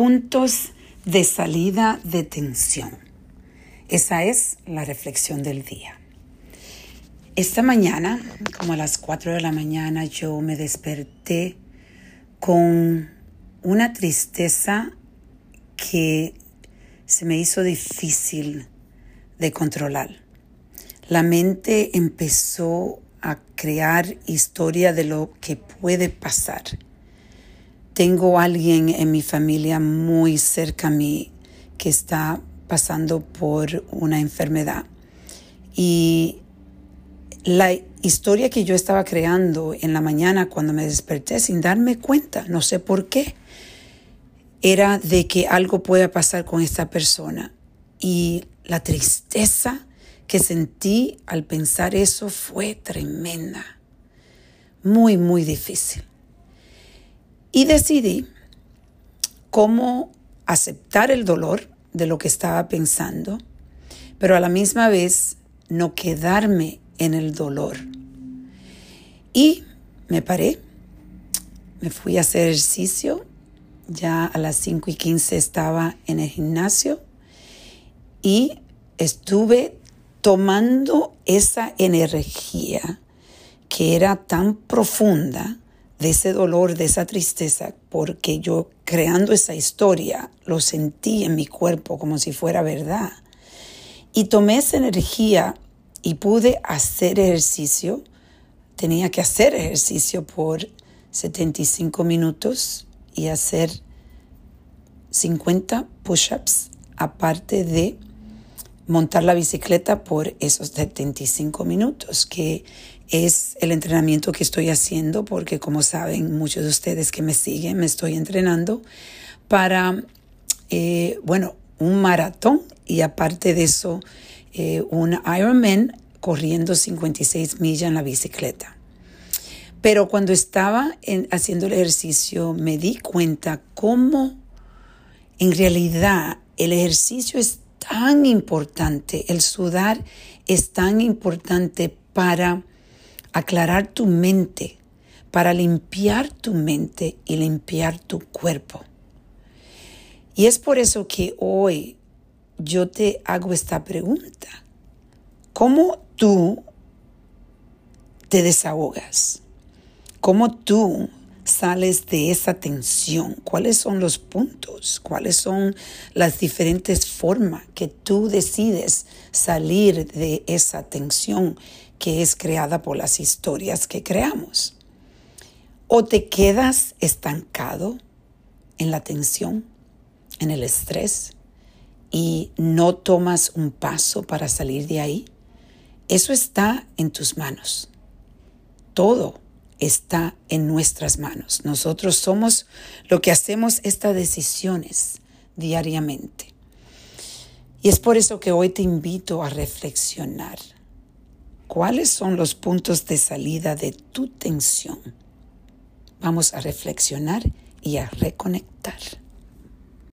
puntos de salida de tensión. Esa es la reflexión del día. Esta mañana, como a las 4 de la mañana, yo me desperté con una tristeza que se me hizo difícil de controlar. La mente empezó a crear historia de lo que puede pasar. Tengo alguien en mi familia muy cerca a mí que está pasando por una enfermedad. Y la historia que yo estaba creando en la mañana cuando me desperté sin darme cuenta, no sé por qué, era de que algo pueda pasar con esta persona. Y la tristeza que sentí al pensar eso fue tremenda, muy, muy difícil. Y decidí cómo aceptar el dolor de lo que estaba pensando, pero a la misma vez no quedarme en el dolor. Y me paré, me fui a hacer ejercicio, ya a las 5 y 15 estaba en el gimnasio y estuve tomando esa energía que era tan profunda de ese dolor, de esa tristeza, porque yo creando esa historia lo sentí en mi cuerpo como si fuera verdad. Y tomé esa energía y pude hacer ejercicio. Tenía que hacer ejercicio por 75 minutos y hacer 50 push-ups aparte de montar la bicicleta por esos 75 minutos, que es el entrenamiento que estoy haciendo, porque como saben muchos de ustedes que me siguen, me estoy entrenando para, eh, bueno, un maratón y aparte de eso, eh, un Ironman corriendo 56 millas en la bicicleta. Pero cuando estaba haciendo el ejercicio me di cuenta cómo en realidad el ejercicio es tan importante, el sudar es tan importante para aclarar tu mente, para limpiar tu mente y limpiar tu cuerpo. Y es por eso que hoy yo te hago esta pregunta. ¿Cómo tú te desahogas? ¿Cómo tú sales de esa tensión? ¿Cuáles son los puntos? ¿Cuáles son las diferentes formas que tú decides salir de esa tensión que es creada por las historias que creamos? ¿O te quedas estancado en la tensión, en el estrés y no tomas un paso para salir de ahí? Eso está en tus manos. Todo está en nuestras manos. Nosotros somos lo que hacemos estas decisiones diariamente. Y es por eso que hoy te invito a reflexionar. ¿Cuáles son los puntos de salida de tu tensión? Vamos a reflexionar y a reconectar.